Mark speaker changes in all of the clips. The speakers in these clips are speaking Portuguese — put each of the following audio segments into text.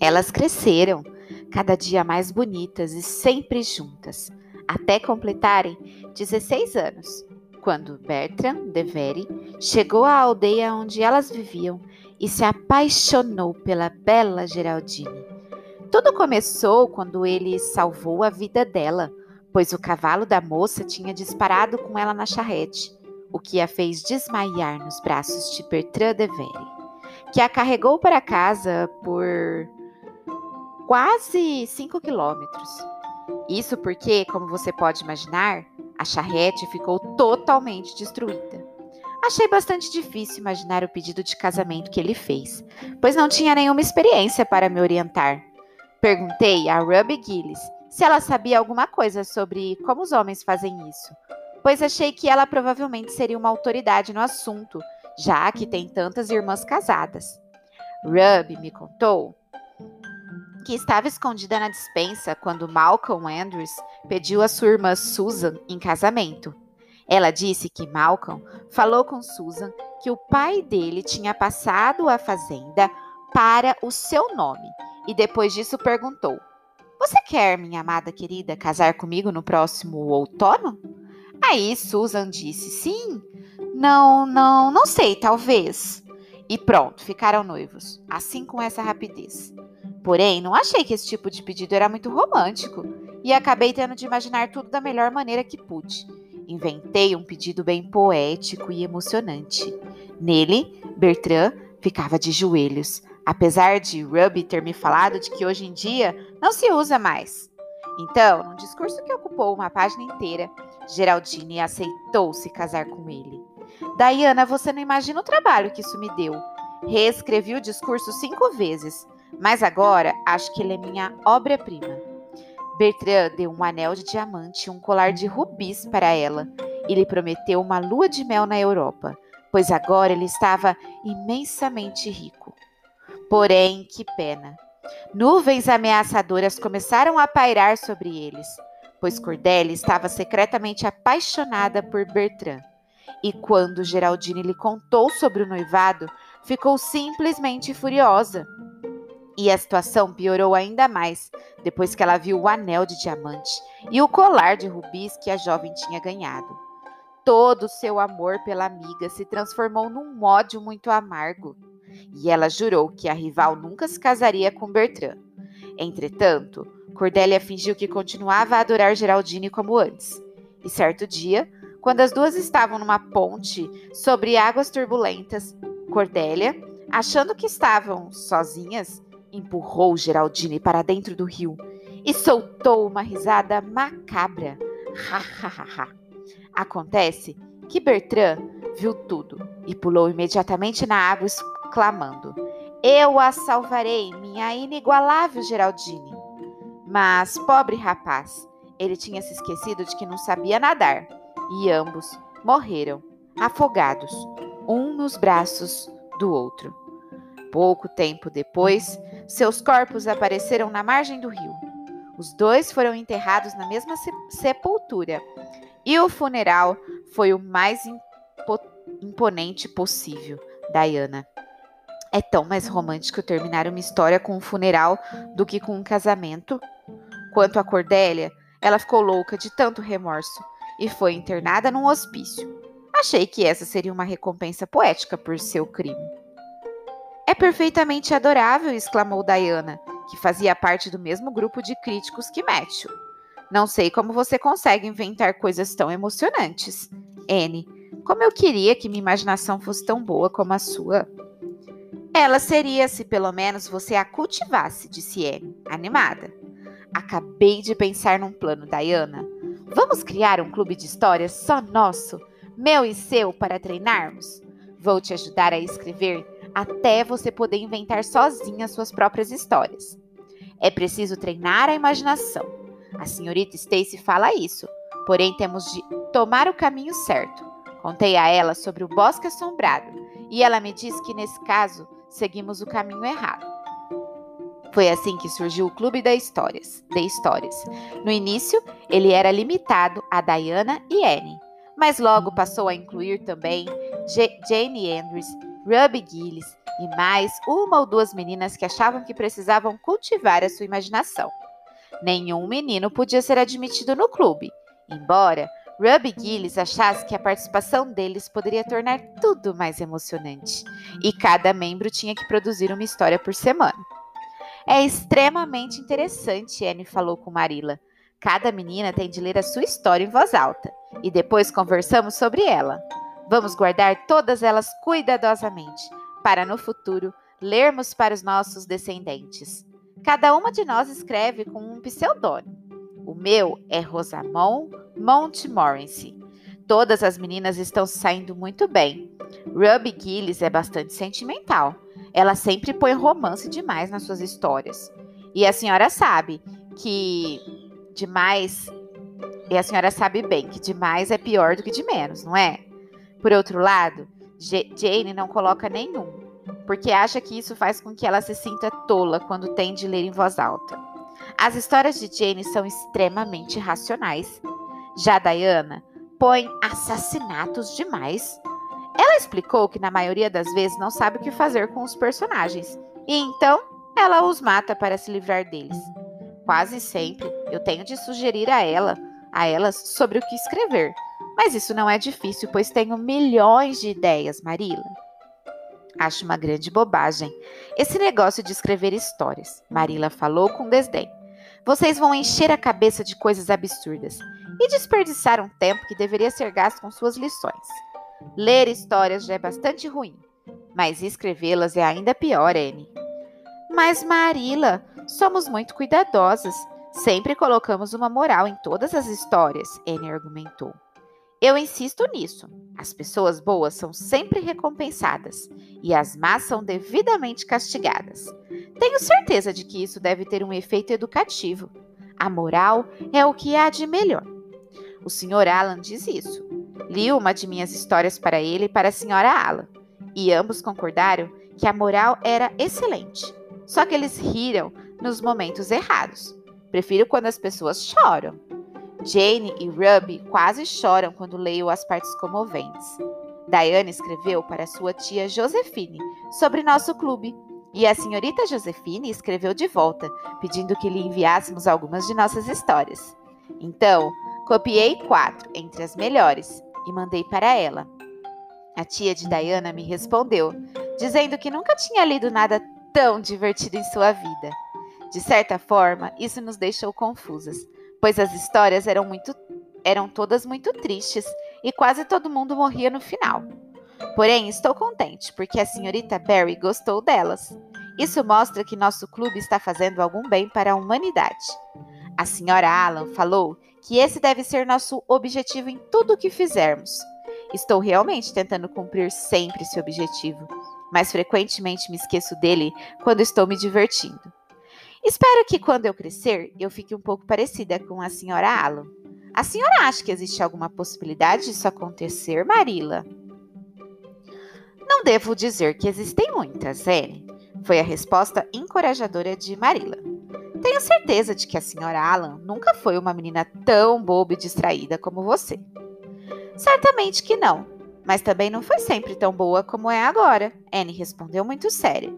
Speaker 1: Elas cresceram, cada dia mais bonitas e sempre juntas, até completarem 16 anos, quando Bertram Devere chegou à aldeia onde elas viviam e se apaixonou pela bela Geraldine. Tudo começou quando ele salvou a vida dela, pois o cavalo da moça tinha disparado com ela na charrete, o que a fez desmaiar nos braços de Bertrand de Vere, que a carregou para casa por quase 5 quilômetros. Isso porque, como você pode imaginar, a charrete ficou totalmente destruída. Achei bastante difícil imaginar o pedido de casamento que ele fez, pois não tinha nenhuma experiência para me orientar. Perguntei a Ruby Gillis se ela sabia alguma coisa sobre como os homens fazem isso, pois achei que ela provavelmente seria uma autoridade no assunto, já que tem tantas irmãs casadas. Ruby me contou que estava escondida na dispensa quando Malcolm Andrews pediu a sua irmã Susan em casamento. Ela disse que Malcolm falou com Susan que o pai dele tinha passado a fazenda para o seu nome e depois disso perguntou: Você quer, minha amada querida, casar comigo no próximo outono? Aí Susan disse: Sim. Não, não, não sei, talvez. E pronto, ficaram noivos, assim com essa rapidez. Porém, não achei que esse tipo de pedido era muito romântico e acabei tendo de imaginar tudo da melhor maneira que pude. Inventei um pedido bem poético e emocionante. Nele, Bertrand ficava de joelhos, apesar de Ruby ter me falado de que hoje em dia não se usa mais. Então, num discurso que ocupou uma página inteira, Geraldine aceitou se casar com ele. Diana, você não imagina o trabalho que isso me deu. Reescrevi o discurso cinco vezes, mas agora acho que ele é minha obra-prima. Bertrand deu um anel de diamante e um colar de rubis para ela e lhe prometeu uma lua de mel na Europa, pois agora ele estava imensamente rico. Porém, que pena! Nuvens ameaçadoras começaram a pairar sobre eles, pois Cordélia estava secretamente apaixonada por Bertrand. E quando Geraldine lhe contou sobre o noivado, ficou simplesmente furiosa. E a situação piorou ainda mais depois que ela viu o anel de diamante e o colar de rubis que a jovem tinha ganhado. Todo o seu amor pela amiga se transformou num ódio muito amargo, e ela jurou que a rival nunca se casaria com Bertrand. Entretanto, Cordélia fingiu que continuava a adorar Geraldine como antes. E certo dia, quando as duas estavam numa ponte sobre águas turbulentas, Cordélia, achando que estavam sozinhas, empurrou Geraldine para dentro do rio e soltou uma risada macabra. Ha, ha, ha. Acontece que Bertrand viu tudo e pulou imediatamente na água, exclamando: Eu a salvarei, minha inigualável Geraldine. Mas, pobre rapaz, ele tinha se esquecido de que não sabia nadar e ambos morreram, afogados, um nos braços do outro. Pouco tempo depois, seus corpos apareceram na margem do rio. Os dois foram enterrados na mesma sepultura e o funeral foi o mais imponente possível, Diana. É tão mais romântico terminar uma história com um funeral do que com um casamento. Quanto a Cordélia, ela ficou louca de tanto remorso e foi internada num hospício. Achei que essa seria uma recompensa poética por seu crime. É perfeitamente adorável, exclamou Diana, que fazia parte do mesmo grupo de críticos que Matthew. Não sei como você consegue inventar coisas tão emocionantes. Anne, como eu queria que minha imaginação fosse tão boa como a sua. Ela seria se pelo menos você a cultivasse, disse Anne, animada. Acabei de pensar num plano, Diana. Vamos criar um clube de histórias só nosso, meu e seu, para treinarmos? Vou te ajudar a escrever até você poder inventar sozinha suas próprias histórias. É preciso treinar a imaginação. A senhorita Stacy fala isso, porém temos de tomar o caminho certo. Contei a ela sobre o bosque assombrado e ela me disse que nesse caso seguimos o caminho errado. Foi assim que surgiu o Clube de Histórias, de Histórias. No início, ele era limitado a Diana e Annie, mas logo passou a incluir também Jane Andrews, Ruby Gillis e mais uma ou duas meninas que achavam que precisavam cultivar a sua imaginação. Nenhum menino podia ser admitido no clube, embora Ruby Gillis achasse que a participação deles poderia tornar tudo mais emocionante, e cada membro tinha que produzir uma história por semana. É extremamente interessante, Anne falou com Marilla. Cada menina tem de ler a sua história em voz alta, e depois conversamos sobre ela. Vamos guardar todas elas cuidadosamente, para no futuro lermos para os nossos descendentes. Cada uma de nós escreve com um pseudônimo. O meu é Rosamond Montmorency. Todas as meninas estão saindo muito bem. Ruby Gillis é bastante sentimental. Ela sempre põe romance demais nas suas histórias. E a senhora sabe que demais. E a senhora sabe bem que demais é pior do que de menos, não é? Por outro lado, Jane não coloca nenhum, porque acha que isso faz com que ela se sinta tola quando tem de ler em voz alta. As histórias de Jane são extremamente racionais. Já Diana põe assassinatos demais. Ela explicou que na maioria das vezes não sabe o que fazer com os personagens, e então ela os mata para se livrar deles. Quase sempre eu tenho de sugerir a ela, a elas sobre o que escrever, mas isso não é difícil, pois tenho milhões de ideias, Marila. Acho uma grande bobagem esse negócio de escrever histórias, Marila falou com desdém. Vocês vão encher a cabeça de coisas absurdas e desperdiçar um tempo que deveria ser gasto com suas lições. Ler histórias já é bastante ruim, mas escrevê-las é ainda pior, Anne. Mas, Marila, somos muito cuidadosas. Sempre colocamos uma moral em todas as histórias, Anne argumentou. Eu insisto nisso. As pessoas boas são sempre recompensadas e as más são devidamente castigadas. Tenho certeza de que isso deve ter um efeito educativo. A moral é o que há de melhor. O Sr. Alan diz isso. Li uma de minhas histórias para ele e para a Sra. Alan, e ambos concordaram que a moral era excelente. Só que eles riram nos momentos errados. Prefiro quando as pessoas choram. Jane e Ruby quase choram quando leio as partes comoventes. Diane escreveu para sua tia Josefine sobre nosso clube e a senhorita Josefine escreveu de volta, pedindo que lhe enviássemos algumas de nossas histórias. Então, copiei quatro entre as melhores e mandei para ela. A tia de Diana me respondeu, dizendo que nunca tinha lido nada tão divertido em sua vida. De certa forma, isso nos deixou confusas, pois as histórias eram muito eram todas muito tristes e quase todo mundo morria no final. Porém, estou contente porque a senhorita Barry gostou delas. Isso mostra que nosso clube está fazendo algum bem para a humanidade. A senhora Alan falou que esse deve ser nosso objetivo em tudo o que fizermos. Estou realmente tentando cumprir sempre esse objetivo, mas frequentemente me esqueço dele quando estou me divertindo. Espero que quando eu crescer eu fique um pouco parecida com a senhora Alan. A senhora acha que existe alguma possibilidade disso acontecer, Marila? Não devo dizer que existem muitas, Anne, foi a resposta encorajadora de Marila. Tenho certeza de que a senhora Alan nunca foi uma menina tão boba e distraída como você. Certamente que não, mas também não foi sempre tão boa como é agora, Anne respondeu muito séria.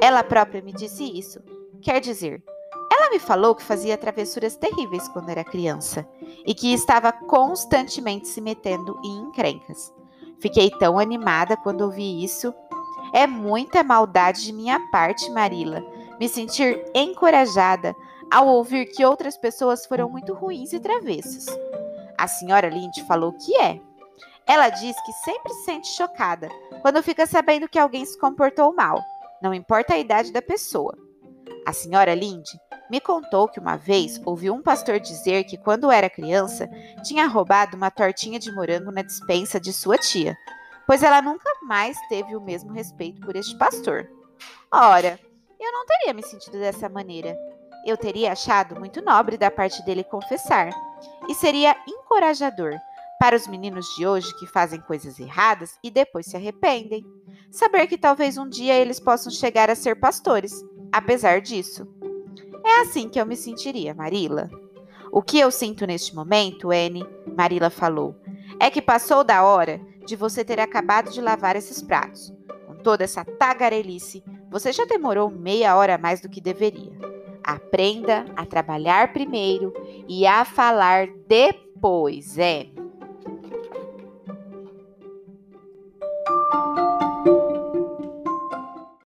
Speaker 1: Ela própria me disse isso, Quer dizer, ela me falou que fazia travessuras terríveis quando era criança e que estava constantemente se metendo em encrencas. Fiquei tão animada quando ouvi isso. É muita maldade de minha parte, Marila, me sentir encorajada ao ouvir que outras pessoas foram muito ruins e travessas. A senhora Lindt falou que é. Ela diz que sempre se sente chocada quando fica sabendo que alguém se comportou mal, não importa a idade da pessoa. A senhora Linde me contou que uma vez ouviu um pastor dizer que quando era criança tinha roubado uma tortinha de morango na dispensa de sua tia, pois ela nunca mais teve o mesmo respeito por este pastor. Ora, eu não teria me sentido dessa maneira. Eu teria achado muito nobre da parte dele confessar, e seria encorajador para os meninos de hoje que fazem coisas erradas e depois se arrependem. Saber que talvez um dia eles possam chegar a ser pastores apesar disso. É assim que eu me sentiria, Marila. O que eu sinto neste momento, Anne, Marila falou, é que passou da hora de você ter acabado de lavar esses pratos. Com toda essa tagarelice, você já demorou meia hora mais do que deveria. Aprenda a trabalhar primeiro e a falar depois, é.